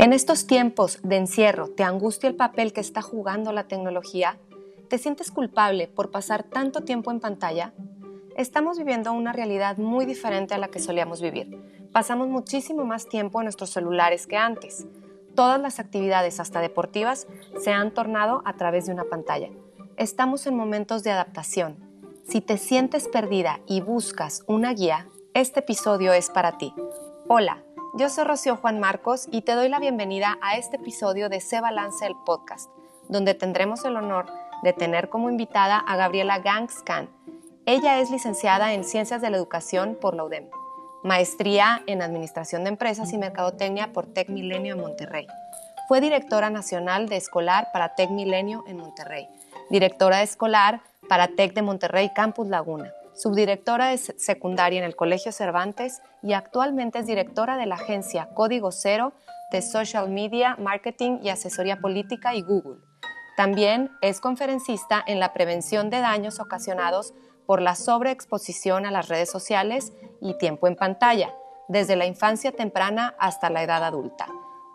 En estos tiempos de encierro, ¿te angustia el papel que está jugando la tecnología? ¿Te sientes culpable por pasar tanto tiempo en pantalla? Estamos viviendo una realidad muy diferente a la que solíamos vivir. Pasamos muchísimo más tiempo en nuestros celulares que antes. Todas las actividades, hasta deportivas, se han tornado a través de una pantalla. Estamos en momentos de adaptación. Si te sientes perdida y buscas una guía, este episodio es para ti. Hola, yo soy Rocío Juan Marcos y te doy la bienvenida a este episodio de Se Balance el Podcast, donde tendremos el honor de tener como invitada a Gabriela Gangscan. Ella es licenciada en Ciencias de la Educación por la UDEM, maestría en Administración de Empresas y Mercadotecnia por Tec Milenio en Monterrey. Fue directora nacional de escolar para Tec Milenio en Monterrey, directora escolar para Tec de Monterrey Campus Laguna, subdirectora de secundaria en el Colegio Cervantes y actualmente es directora de la agencia Código Cero de Social Media, Marketing y Asesoría Política y Google. También es conferencista en la prevención de daños ocasionados por la sobreexposición a las redes sociales y tiempo en pantalla, desde la infancia temprana hasta la edad adulta.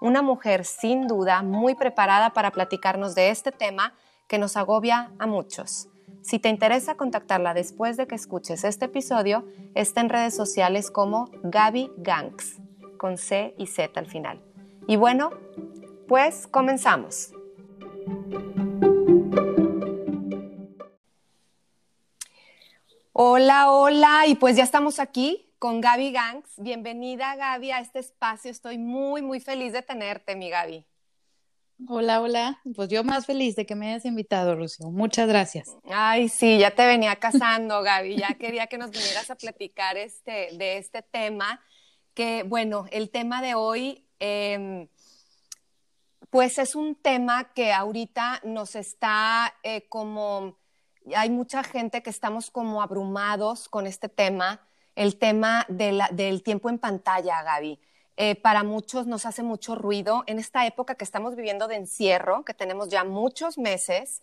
Una mujer sin duda muy preparada para platicarnos de este tema que nos agobia a muchos. Si te interesa contactarla después de que escuches este episodio, está en redes sociales como Gaby Gangs, con C y Z al final. Y bueno, pues comenzamos. Hola, hola, y pues ya estamos aquí con Gaby Gangs. Bienvenida Gaby a este espacio. Estoy muy, muy feliz de tenerte, mi Gaby. Hola, hola. Pues yo más feliz de que me hayas invitado, Lucio. Muchas gracias. Ay, sí, ya te venía casando, Gaby. Ya quería que nos vinieras a platicar este, de este tema. Que, bueno, el tema de hoy, em, pues es un tema que ahorita nos está eh, como, hay mucha gente que estamos como abrumados con este tema, el tema del tiempo en pantalla, Gaby. Eh, para muchos nos hace mucho ruido en esta época que estamos viviendo de encierro, que tenemos ya muchos meses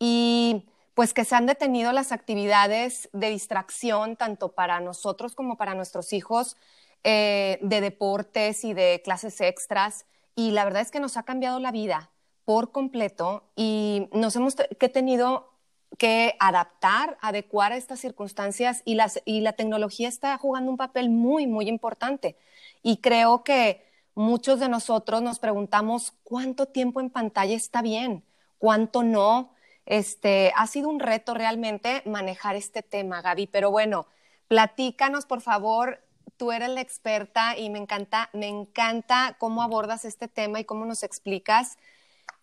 y pues que se han detenido las actividades de distracción tanto para nosotros como para nuestros hijos eh, de deportes y de clases extras y la verdad es que nos ha cambiado la vida por completo y nos hemos que tenido que adaptar, adecuar a estas circunstancias y, las, y la tecnología está jugando un papel muy, muy importante. Y creo que muchos de nosotros nos preguntamos cuánto tiempo en pantalla está bien, cuánto no. Este, ha sido un reto realmente manejar este tema, Gaby, pero bueno, platícanos por favor, tú eres la experta y me encanta, me encanta cómo abordas este tema y cómo nos explicas.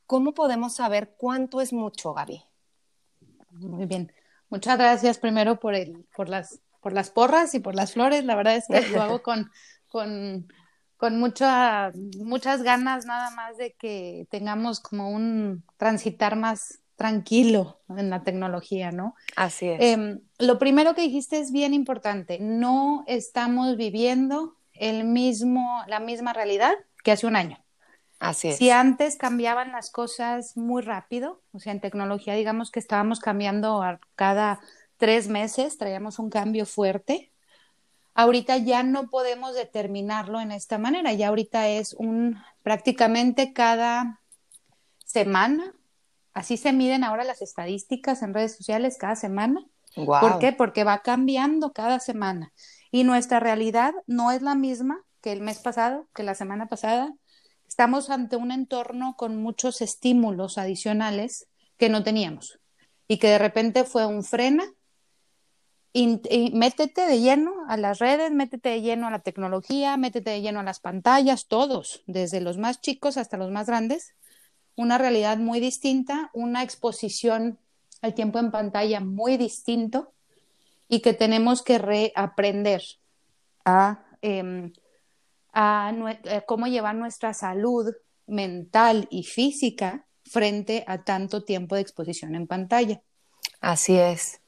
¿Cómo podemos saber cuánto es mucho, Gaby? Muy bien. Muchas gracias primero por, el, por, las, por las porras y por las flores. La verdad es que lo hago con, con, con mucha, muchas ganas nada más de que tengamos como un transitar más tranquilo en la tecnología, ¿no? Así es. Em, lo primero que dijiste es bien importante. No estamos viviendo el mismo, la misma realidad que hace un año. Así es. Si antes cambiaban las cosas muy rápido, o sea, en tecnología digamos que estábamos cambiando cada tres meses, traíamos un cambio fuerte. Ahorita ya no podemos determinarlo en esta manera, ya ahorita es un prácticamente cada semana, así se miden ahora las estadísticas en redes sociales cada semana. ¿Por qué? Porque va cambiando cada semana y nuestra realidad no es la misma que el mes pasado, que la semana pasada. Estamos ante un entorno con muchos estímulos adicionales que no teníamos y que de repente fue un frena y, métete de lleno a las redes, métete de lleno a la tecnología, métete de lleno a las pantallas, todos, desde los más chicos hasta los más grandes. Una realidad muy distinta, una exposición al tiempo en pantalla muy distinto y que tenemos que reaprender a, em, a, cómo llevar nuestra salud mental y física frente a tanto tiempo de exposición en pantalla. Así es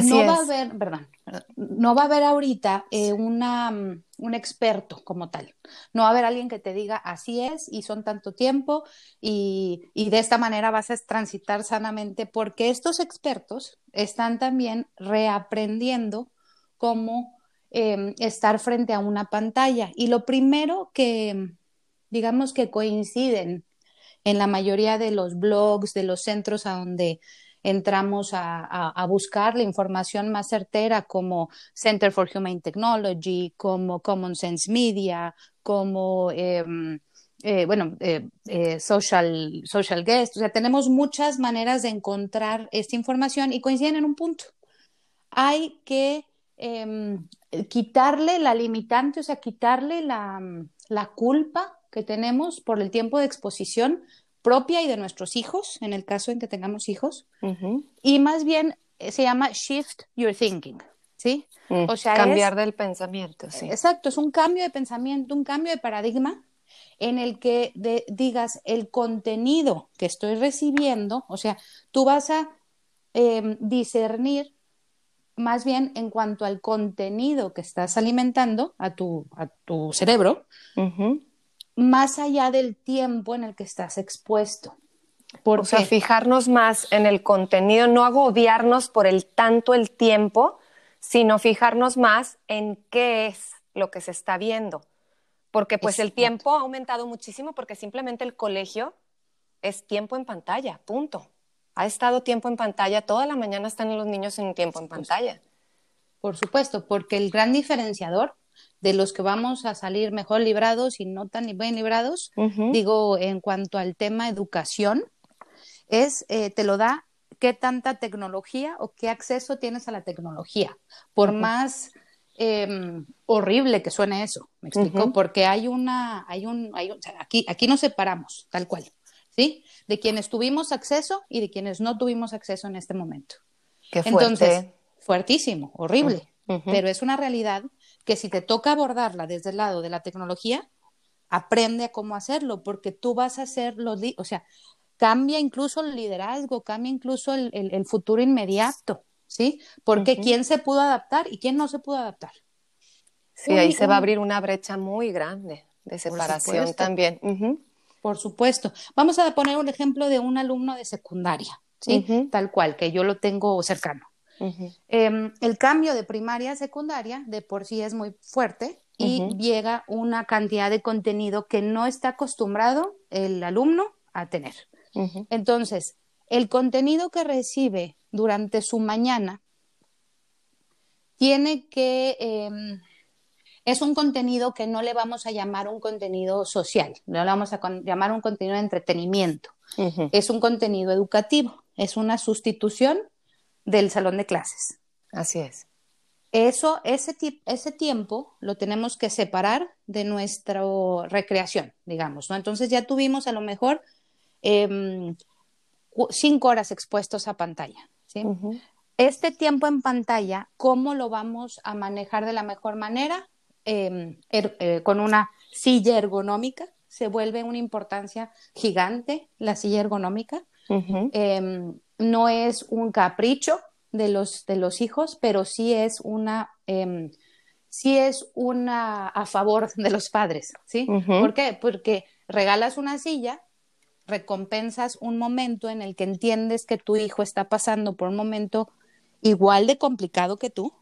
no va a haber, perdón, no va a haber ahorita eh, una, mm, un experto como tal. No va a haber alguien que te diga así es y son tanto tiempo y, de esta manera vas a transitar sanamente porque estos expertos están también reaprendiendo cómo em, estar frente a una pantalla. Y lo primero que, digamos que coinciden en la mayoría de los blogs, de los centros a donde entramos a, buscar la información más certera como Center for Humane Technology, como Common Sense Media, como, em, eh, bueno, eh, eh, social, social Guest. O sea, tenemos muchas maneras de encontrar esta información y coinciden en un punto. Hay que em, quitarle la limitante, o sea, quitarle la, la culpa que tenemos por el tiempo de exposición propia y de nuestros hijos, en el caso en que tengamos hijos, y más bien eh, se llama shift your thinking, ¿sí? Mm, o sea, cambiar del pensamiento, sí. Exacto, es un cambio de pensamiento, un cambio de paradigma en el que digas el contenido que estoy recibiendo, o sea, tú vas a em, discernir más bien en cuanto al contenido que estás alimentando a tu, a tu cerebro, más allá del tiempo en el que estás expuesto. o sea, fijarnos más en el contenido, no agobiarnos por el tanto el tiempo, sino fijarnos más en qué es lo que se está viendo. Porque pues el tiempo ha aumentado muchísimo porque simplemente el colegio es tiempo en pantalla, punto. Ha estado tiempo en pantalla, toda la mañana están los niños en tiempo en pantalla. Por supuesto, porque el gran diferenciador de los que vamos a salir mejor librados y no tan bien librados, digo, en cuanto al tema educación, es, eh, te lo da qué tanta tecnología o qué acceso tienes a la tecnología, por más em, horrible que suene eso, ¿me explico? Porque hay una, hay un, hay aquí, aquí nos separamos, tal cual, ¿sí? De quienes tuvimos acceso y de quienes no tuvimos acceso en este momento. Qué fuerte. Entonces, fuertísimo, horrible, pero es una realidad que si te toca abordarla desde el lado de la tecnología, aprende a cómo hacerlo, porque tú vas a ser los, o sea, cambia incluso el liderazgo, cambia incluso el, futuro inmediato, ¿sí? Porque quién se pudo adaptar y quién no se pudo adaptar. Sí, ahí se va a abrir una brecha muy grande de separación también. Por supuesto. Vamos a poner un ejemplo de un alumno de secundaria, ¿sí? Tal cual, que yo lo tengo cercano. Em, el cambio de primaria a secundaria de por sí es muy fuerte y llega una cantidad de contenido que no está acostumbrado el alumno a tener. Entonces, el contenido que recibe durante su mañana tiene que... Em, es un contenido que no le vamos a llamar un contenido social, no le vamos a llamar un contenido de entretenimiento. Es un contenido educativo, es una sustitución del salón de clases. Así es. Eso, ese, ese tiempo lo tenemos que separar de nuestra recreación, digamos, ¿no? Entonces ya tuvimos a lo mejor em, cinco horas expuestos a pantalla, ¿sí? Este tiempo en pantalla, ¿cómo lo vamos a manejar de la mejor manera? Em, er, eh, con una silla ergonómica, se vuelve una importancia gigante la silla ergonómica no es un capricho de los, de los hijos, pero sí es una, em, sí es una a favor de los padres, ¿sí? ¿Por qué? Porque regalas una silla, recompensas un momento en el que entiendes que tu hijo está pasando por un momento igual de complicado que tú,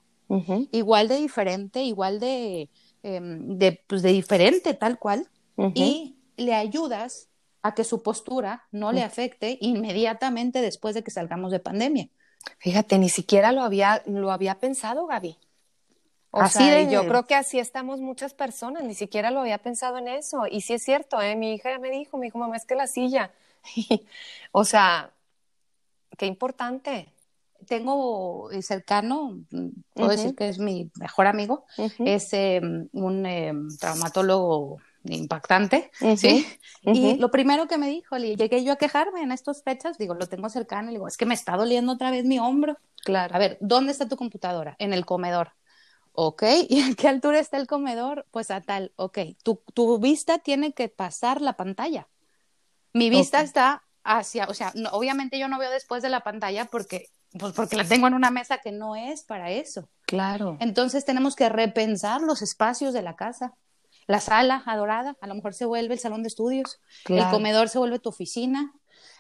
igual de diferente, igual de, em, de, pues de diferente tal cual, y le ayudas a que su postura no le afecte inmediatamente después de que salgamos de pandemia. Fíjate, ni siquiera lo había, lo había pensado, Gaby. así de... yo creo que así estamos muchas personas, ni siquiera lo había pensado en eso. Y sí es cierto, ¿eh? mi hija ya me dijo, me dijo, mamá, es que la silla. o sea, qué importante. Tengo cercano, puedo decir que es mi mejor amigo, es em, un em, traumatólogo impactante, ¿sí? Y lo primero que me dijo, le llegué yo a quejarme en estas fechas, digo, lo tengo cercano, le digo, es que me está doliendo otra vez mi hombro. Claro. A ver, ¿dónde está tu computadora? En el comedor. Ok, ¿y a qué altura está el comedor? Pues a tal, ok, tu, tu vista tiene que pasar la pantalla. Mi vista está hacia, o sea, obviamente yo no veo después de la pantalla porque, pues porque la tengo en una mesa que no es para eso. Claro. Entonces tenemos que repensar los espacios de la casa. La sala adorada, a lo mejor se vuelve el salón de estudios, el comedor se vuelve tu oficina,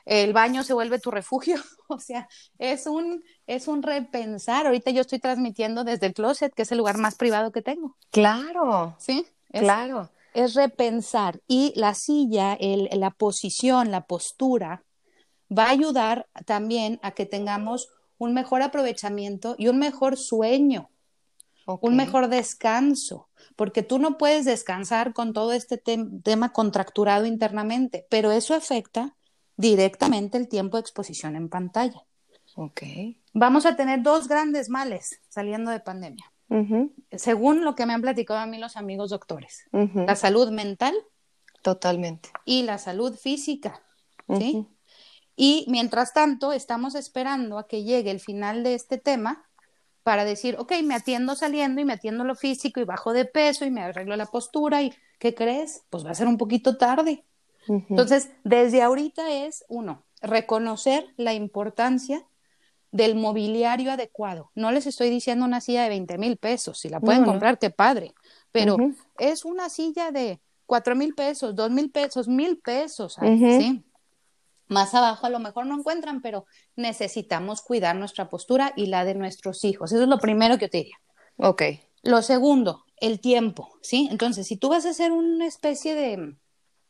el baño se vuelve tu refugio, o sea, es un, es un repensar. Ahorita yo estoy transmitiendo desde el closet, que es el lugar más privado que tengo. Claro. Sí. Claro. es repensar y la silla, el, la posición, la postura, va a ayudar también a que tengamos un mejor aprovechamiento y un mejor sueño, un mejor descanso, porque tú no puedes descansar con todo este tema contracturado internamente, pero eso afecta directamente el tiempo de exposición en pantalla. Ok. Vamos a tener dos grandes males saliendo de pandemia, según lo que me han platicado a mí los amigos doctores. La salud mental. Totalmente. Y la salud física. ¿sí? Y mientras tanto, estamos esperando a que llegue el final de este tema para decir, ok, me atiendo saliendo y me atiendo lo físico y bajo de peso y me arreglo la postura y ¿qué crees? Pues va a ser un poquito tarde. Entonces, desde ahorita es, uno, reconocer la importancia del mobiliario adecuado. No les estoy diciendo una silla de 20 mil pesos, si la pueden comprar, qué padre, pero es una silla de cuatro mil pesos, dos mil pesos, mil pesos, ¿sí? Más abajo a lo mejor no encuentran, pero necesitamos cuidar nuestra postura y la de nuestros hijos. Eso es lo primero que yo te diría. Ok. Lo segundo, el tiempo, ¿sí? Entonces, si tú vas a hacer una especie de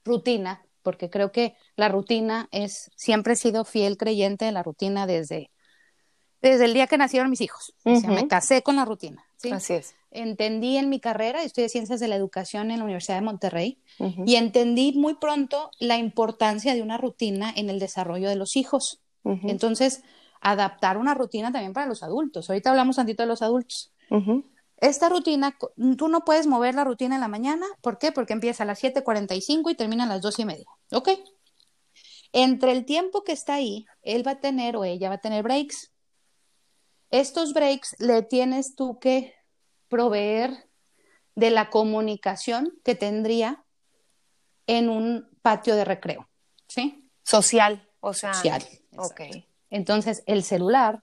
rutina, porque creo que la rutina es, siempre he sido fiel creyente de la rutina desde, desde el día que nacieron mis hijos. O sea, me casé con la rutina. ¿sí? Así es. Entendí en mi carrera, estudié ciencias de la educación en la Universidad de Monterrey, y entendí muy pronto la importancia de una rutina en el desarrollo de los hijos. Entonces, adaptar una rutina también para los adultos. Ahorita hablamos tantito de los adultos. Esta rutina, tú no puedes mover la rutina en la mañana. ¿Por qué? Porque empieza a las 7:45 y termina a las 2 y media. ¿Ok? Entre el tiempo que está ahí, él va a tener o ella va a tener breaks. Estos breaks le tienes tú que proveer de la comunicación que tendría en un patio de recreo, ¿sí? Social, o sea. Social. Ok. Entonces, el celular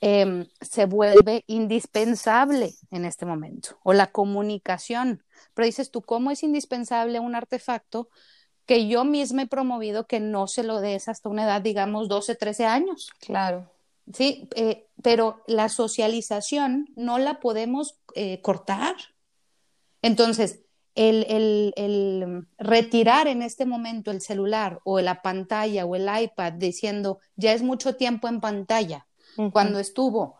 em, se vuelve indispensable en este momento, o la comunicación. Pero dices tú, ¿cómo es indispensable un artefacto que yo misma he promovido que no se lo des hasta una edad, digamos, 12, 13 años? Claro. Sí, eh, pero la socialización no la podemos eh, cortar. Entonces, el, retirar en este momento el celular o la pantalla o el iPad diciendo ya es mucho tiempo en pantalla, cuando estuvo,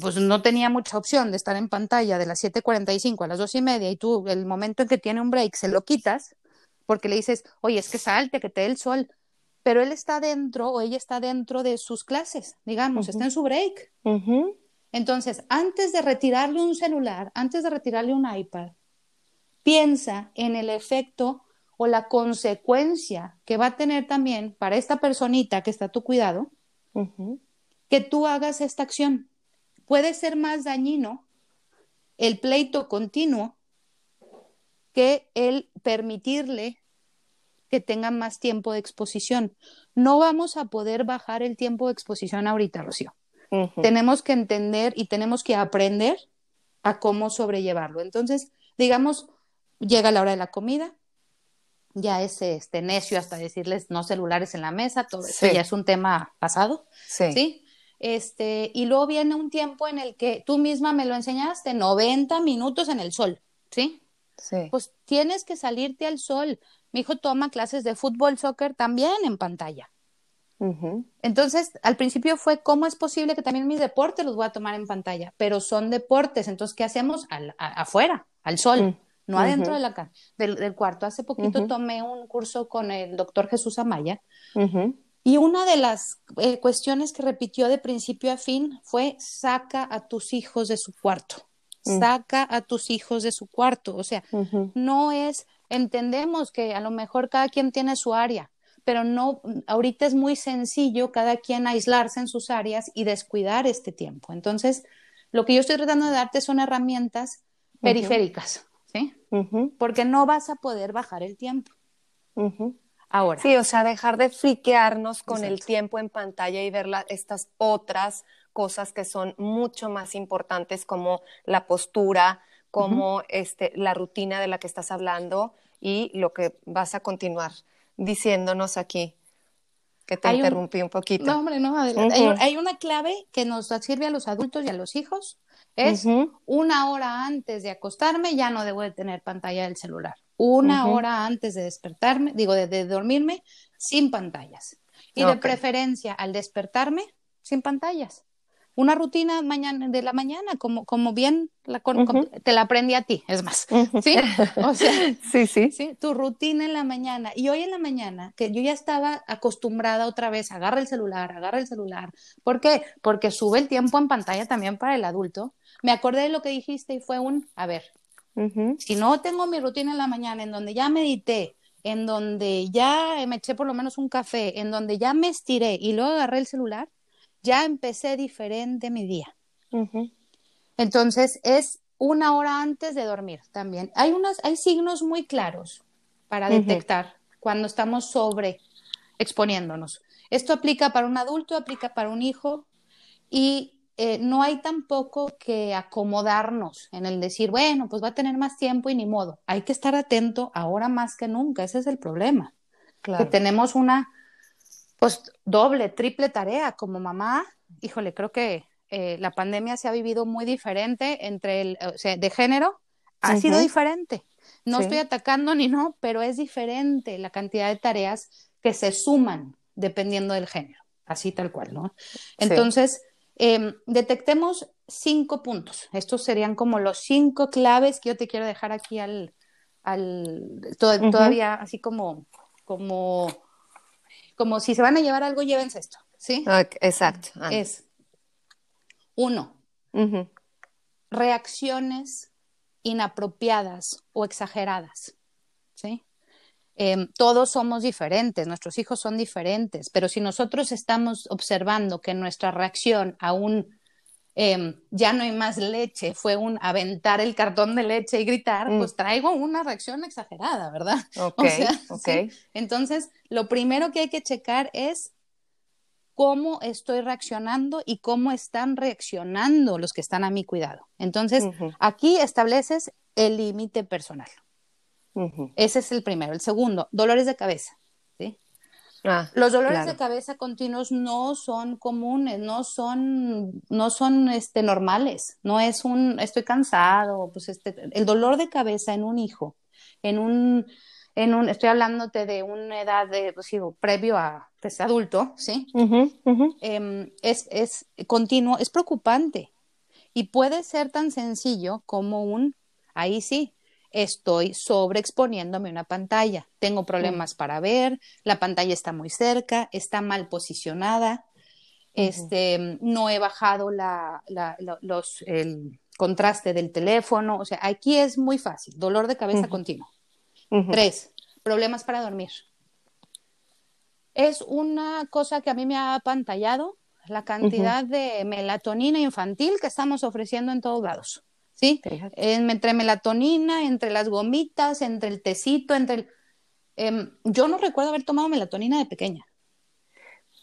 pues no tenía mucha opción de estar en pantalla de las 7:45 a las dos y media y tú el momento en que tiene un break se lo quitas porque le dices, oye, es que salte, que te dé el sol, pero él está dentro o ella está dentro de sus clases, digamos, está en su break. Entonces, antes de retirarle un celular, antes de retirarle un iPad, piensa en el efecto o la consecuencia que va a tener también para esta personita que está a tu cuidado, que tú hagas esta acción. Puede ser más dañino el pleito continuo que el permitirle que tenga más tiempo de exposición. No vamos a poder bajar el tiempo de exposición ahorita, Rocío. Tenemos que entender y tenemos que aprender a cómo sobrellevarlo. Entonces, digamos, llega la hora de la comida, ya es este necio hasta decirles no celulares en la mesa, todo eso ya es un tema pasado. Sí. Este, y luego viene un tiempo en el que tú misma me lo enseñaste, 90 minutos en el sol, ¿sí? Sí. Pues tienes que salirte al sol. Mi hijo toma clases de fútbol, soccer también en pantalla. Entonces, al principio fue, ¿cómo es posible que también mis deportes los voy a tomar en pantalla? Pero son deportes, entonces, ¿qué hacemos? afuera, al sol. Mm no adentro de la, del, del, cuarto. Hace poquito tomé un curso con el doctor Jesús Amaya y una de las eh, cuestiones que repitió de principio a fin fue saca a tus hijos de su cuarto, mm. saca a tus hijos de su cuarto. O sea, no es, entendemos que a lo mejor cada quien tiene su área, pero no, ahorita es muy sencillo cada quien aislarse en sus áreas y descuidar este tiempo. Entonces, lo que yo estoy tratando de darte son herramientas periféricas. ¿sí? Porque no vas a poder bajar el tiempo. Ahora. Sí, o sea, dejar de friquearnos con el tiempo en pantalla y ver estas otras cosas que son mucho más importantes como la postura, como este, la rutina de la que estás hablando y lo que vas a continuar diciéndonos aquí. Que te interrumpí un, poquito. No, hombre, no, adelante. hay, hay, una clave que nos sirve a los adultos y a los hijos es una hora antes de acostarme, ya no debo de tener pantalla del celular. una hora antes de despertarme, digo, de, dormirme, sin pantallas. Y de preferencia, al despertarme, sin pantallas una rutina mañana, de la mañana, como, como bien la, te la aprendí a ti, es más. ¿Sí? O sea, sí, sí. sí. Tu rutina en la mañana. Y hoy en la mañana, que yo ya estaba acostumbrada otra vez, agarra el celular, agarra el celular. ¿Por qué? Porque sube el tiempo en pantalla también para el adulto. Me acordé de lo que dijiste y fue un, a ver, si no tengo mi rutina en la mañana en donde ya medité, en donde ya me eché por lo menos un café, en donde ya me estiré y luego agarré el celular, ya empecé diferente mi día. Entonces, es una hora antes de dormir también. Hay, unas, hay signos muy claros para detectar cuando estamos sobre exponiéndonos. Esto aplica para un adulto, aplica para un hijo y eh, no hay tampoco que acomodarnos en el decir, bueno, pues va a tener más tiempo y ni modo. Hay que estar atento ahora más que nunca, ese es el problema. Que tenemos una pues doble, triple tarea como mamá. Híjole, creo que eh, la pandemia se ha vivido muy diferente entre el, o sea, de género, ha sido diferente. No estoy atacando ni no, pero es diferente la cantidad de tareas que se suman dependiendo del género, así tal cual, ¿no? Entonces, em, detectemos cinco puntos. Estos serían como los cinco claves que yo te quiero dejar aquí al, al todavía así como, como como si se van a llevar algo, llévense esto, ¿sí? exacto. Es, uno, reacciones inapropiadas o exageradas, ¿sí? Em, todos somos diferentes, nuestros hijos son diferentes, pero si nosotros estamos observando que nuestra reacción a un Em, ya no hay más leche, fue un aventar el cartón de leche y gritar, mm. pues traigo una reacción exagerada, ¿verdad? Ok, ok. Entonces, lo primero que hay que checar es cómo estoy reaccionando y cómo están reaccionando los que están a mi cuidado. Entonces, aquí estableces el límite personal. Ese es el primero. El segundo, dolores de cabeza. Ah, los dolores de cabeza continuos no son comunes, no son, no son este, normales, no es un estoy cansado, pues este, el dolor de cabeza en un hijo, en un, en un, estoy hablándote de una edad de, pues digo, previo a pues, adulto, ¿sí? Em, es, es continuo, es preocupante. Y puede ser tan sencillo como un, ahí sí, estoy sobreexponiéndome una pantalla. Tengo problemas para ver, la pantalla está muy cerca, está mal posicionada, este, no he bajado la, los, el contraste del teléfono. O sea, aquí es muy fácil, dolor de cabeza continuo. Tres, problemas para dormir. Es una cosa que a mí me ha pantallado la cantidad de melatonina infantil que estamos ofreciendo en todos lados. ¿Sí? entre melatonina, entre las gomitas, entre el tecito, entre el... Em, yo no recuerdo haber tomado melatonina de pequeña.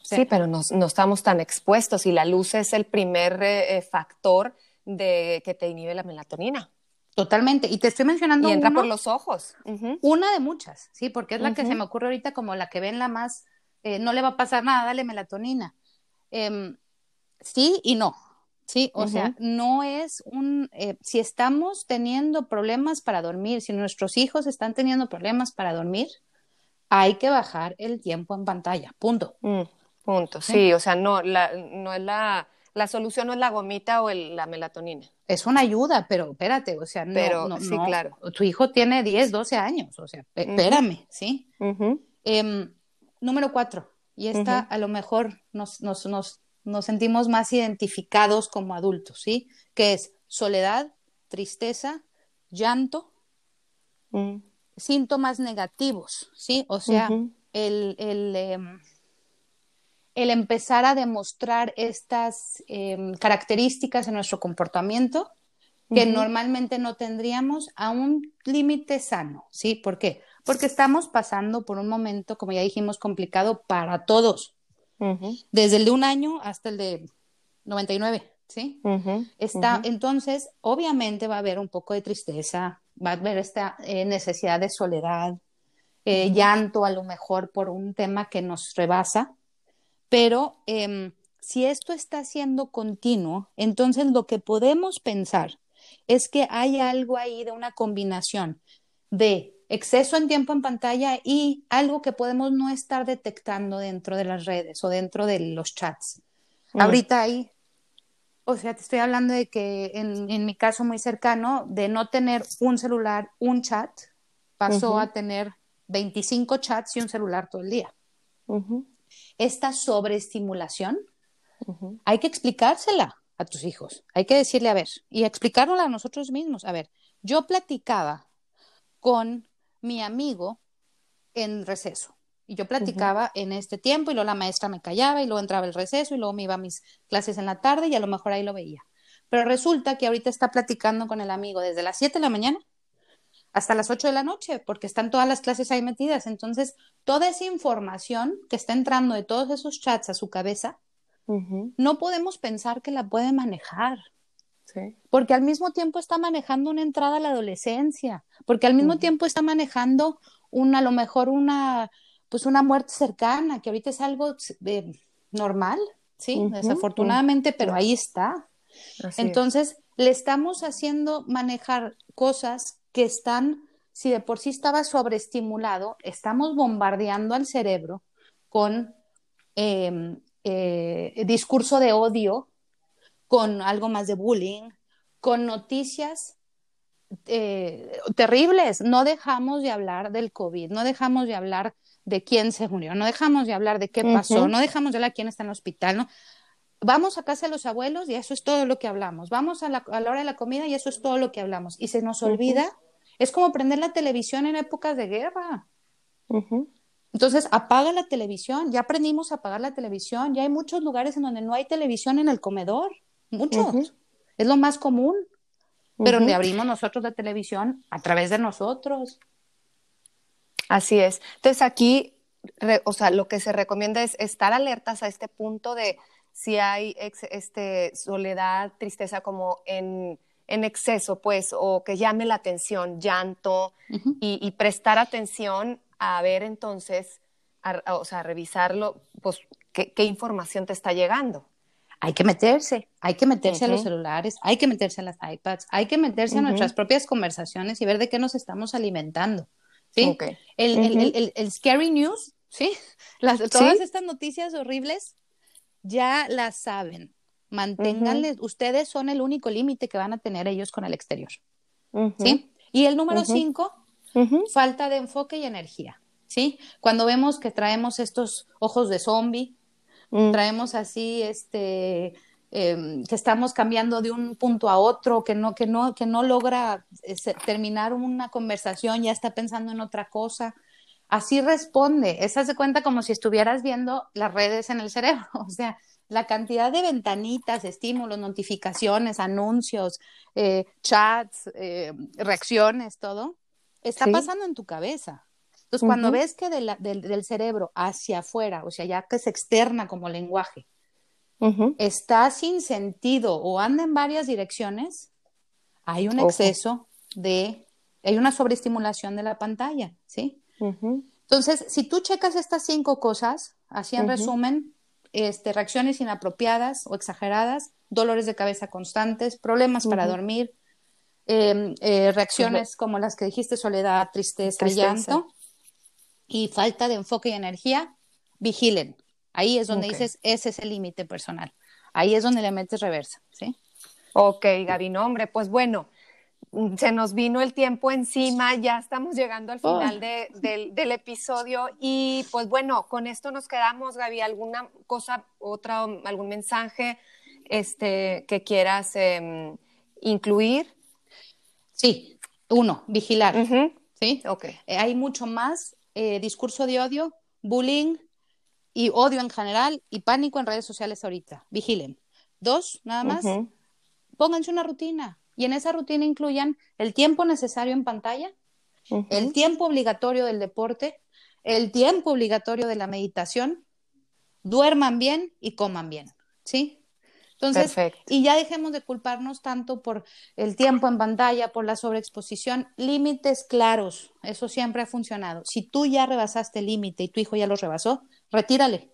sí, pero no, estamos tan expuestos y la luz es el primer eh, eh, factor de que te inhibe la melatonina. Totalmente. Y te estoy mencionando. Y entra por los ojos. Una de muchas, sí, porque es la que se me ocurre ahorita como la que ven la más. Eh, no le va a pasar nada, dale melatonina. Em, sí y no. Sí, o sea, no es un, eh, si estamos teniendo problemas para dormir, si nuestros hijos están teniendo problemas para dormir, hay que bajar el tiempo en pantalla, punto. Mm, punto, sí, o sea, no, la, no es la, la solución no es la gomita o la melatonina. Es una ayuda, pero espérate, o sea, no, pero, sí, claro. Tu hijo tiene 10, 12 años, o sea, espérame, ¿sí? Em, número cuatro, y esta a lo mejor nos, nos, nos nos sentimos más identificados como adultos, ¿sí? Que es soledad, tristeza, llanto, mm. síntomas negativos, ¿sí? O sea, el, em, el, empezar a demostrar estas em, características en nuestro comportamiento que normalmente no tendríamos a un límite sano, ¿sí? ¿Por qué? Porque estamos pasando por un momento, como ya dijimos, complicado para todos, desde el de un año hasta el de 99, ¿sí? Está, Entonces, obviamente va a haber un poco de tristeza, va a haber esta eh, necesidad de soledad, eh, llanto a lo mejor por un tema que nos rebasa, pero em, si esto está siendo continuo, entonces lo que podemos pensar es que hay algo ahí de una combinación de exceso en tiempo en pantalla y algo que podemos no estar detectando dentro de las redes o dentro de los chats. Mm. Ahorita hay, o sea, te estoy hablando de que en, mi caso muy cercano, de no tener un celular, un chat, pasó a tener 25 chats y un celular todo el día. Esta sobreestimulación hay que explicársela a tus hijos. Hay que decirle, a ver, y explicárnosla a nosotros mismos. A ver, yo platicaba con mi amigo en receso. Y yo platicaba en este tiempo y luego la maestra me callaba y luego entraba el receso y luego me iba a mis clases en la tarde y a lo mejor ahí lo veía. Pero resulta que ahorita está platicando con el amigo desde las 7 de la mañana hasta las 8 de la noche, porque están todas las clases ahí metidas. Entonces, toda esa información que está entrando de todos esos chats a su cabeza, no podemos pensar que la puede manejar. Porque al mismo tiempo está manejando una entrada a la adolescencia, porque al mismo tiempo está manejando una, a lo mejor una, pues una muerte cercana, que ahorita es algo eh, normal, sí, desafortunadamente, pero ahí está. Entonces, le estamos haciendo manejar cosas que están, si de por sí estaba sobreestimulado, estamos bombardeando al cerebro con em, eh, discurso de odio, con algo más de bullying, con noticias eh, terribles. No dejamos de hablar del COVID, no dejamos de hablar de quién se murió, no dejamos de hablar de qué pasó, no dejamos de hablar de quién está en el hospital, ¿no? Vamos a casa de los abuelos y eso es todo lo que hablamos. Vamos a la, hora de la comida y eso es todo lo que hablamos. Y se nos olvida. Es como prender la televisión en épocas de guerra. Entonces, apaga la televisión. Ya aprendimos a apagar la televisión. Ya hay muchos lugares en donde no hay televisión en el comedor. Muchos. Es lo más común. Pero donde abrimos nosotros la televisión a través de nosotros. Así es. Entonces, aquí, o sea, lo que se recomienda es estar alertas a este punto de si hay este, soledad, tristeza como en, en, exceso, pues, o que llame la atención, llanto, y, prestar atención a ver entonces, o sea, revisarlo, pues, qué, información te está llegando. Hay que meterse, hay que meterse a los celulares, hay que meterse a las iPads, hay que meterse a nuestras propias conversaciones y ver de qué nos estamos alimentando. ¿sí? El, el, scary news, ¿sí? Las, todas estas noticias horribles ya las saben. Manténganles, ustedes son el único límite que van a tener ellos con el exterior. ¿Sí? Y el número cinco, falta de enfoque y energía. ¿Sí? Cuando vemos que traemos estos ojos de zombie, mm. traemos así, este, em, que estamos cambiando de un punto a otro, que no, que no, que no logra eh, terminar una conversación, ya está pensando en otra cosa, así responde. Esa se cuenta como si estuvieras viendo las redes en el cerebro. O sea, la cantidad de ventanitas, estímulos, notificaciones, anuncios, eh, chats, eh, reacciones, todo, está pasando en tu cabeza. Entonces, cuando ves que del, cerebro hacia afuera, o sea, ya que se externa como lenguaje, está sin sentido o anda en varias direcciones, hay un exceso de, hay una sobreestimulación de la pantalla, ¿sí? Entonces, si tú checas estas cinco cosas, así en resumen, este, reacciones inapropiadas o exageradas, dolores de cabeza constantes, problemas para dormir, em, eh, reacciones como las que dijiste, soledad, tristeza, llanto y falta de enfoque y energía, vigilen. Ahí es donde dices, ese es el límite personal. Ahí es donde le metes reversa, ¿sí? Ok, Gaby, no, hombre, pues bueno, se nos vino el tiempo encima, ya estamos llegando al final del, episodio y pues bueno, con esto nos quedamos, Gaby, ¿alguna cosa, otra, algún mensaje este, que quieras em, incluir? Sí, uno, vigilar, ¿sí? Ok. Eh, hay mucho más eh, discurso de odio, bullying y odio en general y pánico en redes sociales ahorita, vigilen. Dos, nada más, pónganse una rutina, y en esa rutina incluyan el tiempo necesario en pantalla, el tiempo obligatorio del deporte, el tiempo obligatorio de la meditación, duerman bien y coman bien, ¿sí? Entonces, y ya dejemos de culparnos tanto por el tiempo en pantalla, por la sobreexposición, límites claros, eso siempre ha funcionado. Si tú ya rebasaste el límite y tu hijo ya lo rebasó, retírale.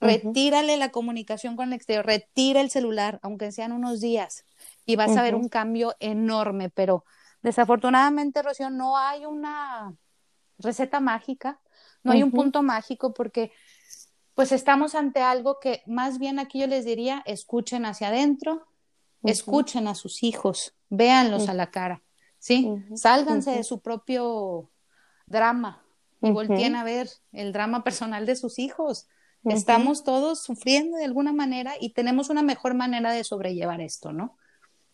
Retírale la comunicación con el exterior, retira el celular, aunque sean unos días y vas a ver un cambio enorme, pero desafortunadamente, Rocío, no hay una, receta mágica, no hay un punto mágico porque pues estamos ante algo que más bien aquí yo les diría, escuchen hacia adentro, escuchen a sus hijos, véanlos a la cara, ¿sí? Sálganse de su propio drama y volteen a ver el drama personal de sus hijos. Estamos todos sufriendo de alguna manera y tenemos una mejor manera de sobrellevar esto, ¿no?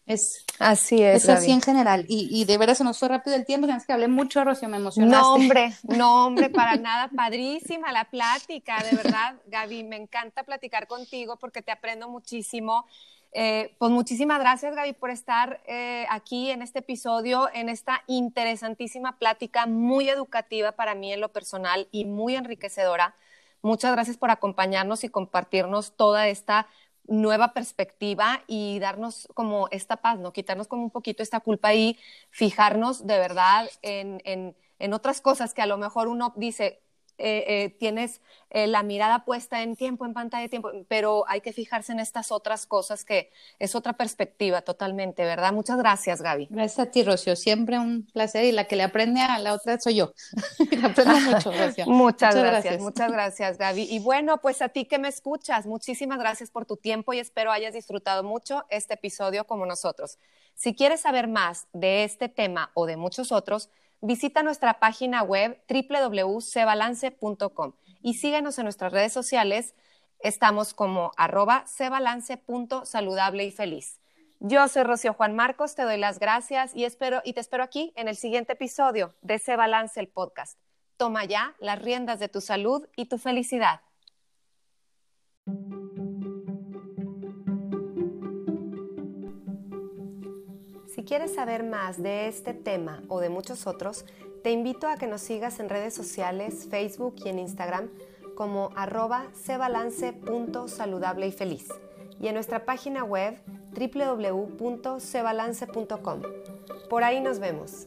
Es, así es. Es así en general. Y, y, de veras se nos fue rápido el tiempo, es que hablé mucho, Rocío, me emocionaste. No, hombre, no, hombre, para nada. Padrísima la plática, de verdad, Gaby. Me encanta platicar contigo porque te aprendo muchísimo. Eh, pues muchísimas gracias, Gaby, por estar eh, aquí en este episodio, en esta interesantísima plática, muy educativa para mí en lo personal y muy enriquecedora. Muchas gracias por acompañarnos y compartirnos toda esta nueva perspectiva y darnos como esta paz, ¿no? Quitarnos como un poquito esta culpa y fijarnos de verdad en, en, en otras cosas que a lo mejor uno dice, eh, eh, tienes eh, la mirada puesta en tiempo, en pantalla de tiempo, pero hay que fijarse en estas otras cosas que es otra perspectiva totalmente, ¿verdad? Muchas gracias, Gaby. Gracias a ti, Rocío. Siempre un placer y la que le aprende a la otra soy yo. le aprendo mucho, Rocío. muchas, gracias, muchas gracias, Gaby. Y bueno, pues a ti que me escuchas, muchísimas gracias por tu tiempo y espero hayas disfrutado mucho este episodio como nosotros. Si quieres saber más de este tema o de muchos otros, visita nuestra página web www.cebalance.com y síguenos en nuestras redes sociales. Estamos como arroba cebalance.saludable y feliz. Yo soy Rocío Juan Marcos, te doy las gracias y, espero, y te espero aquí en el siguiente episodio de Se Balance el podcast. Toma ya las riendas de tu salud y tu felicidad. Quieres saber más de este tema o de muchos otros, te invito a que nos sigas en redes sociales, Facebook y en Instagram como arroba cebalance.saludable y feliz y en nuestra página web www.cebalance.com. Por ahí nos vemos.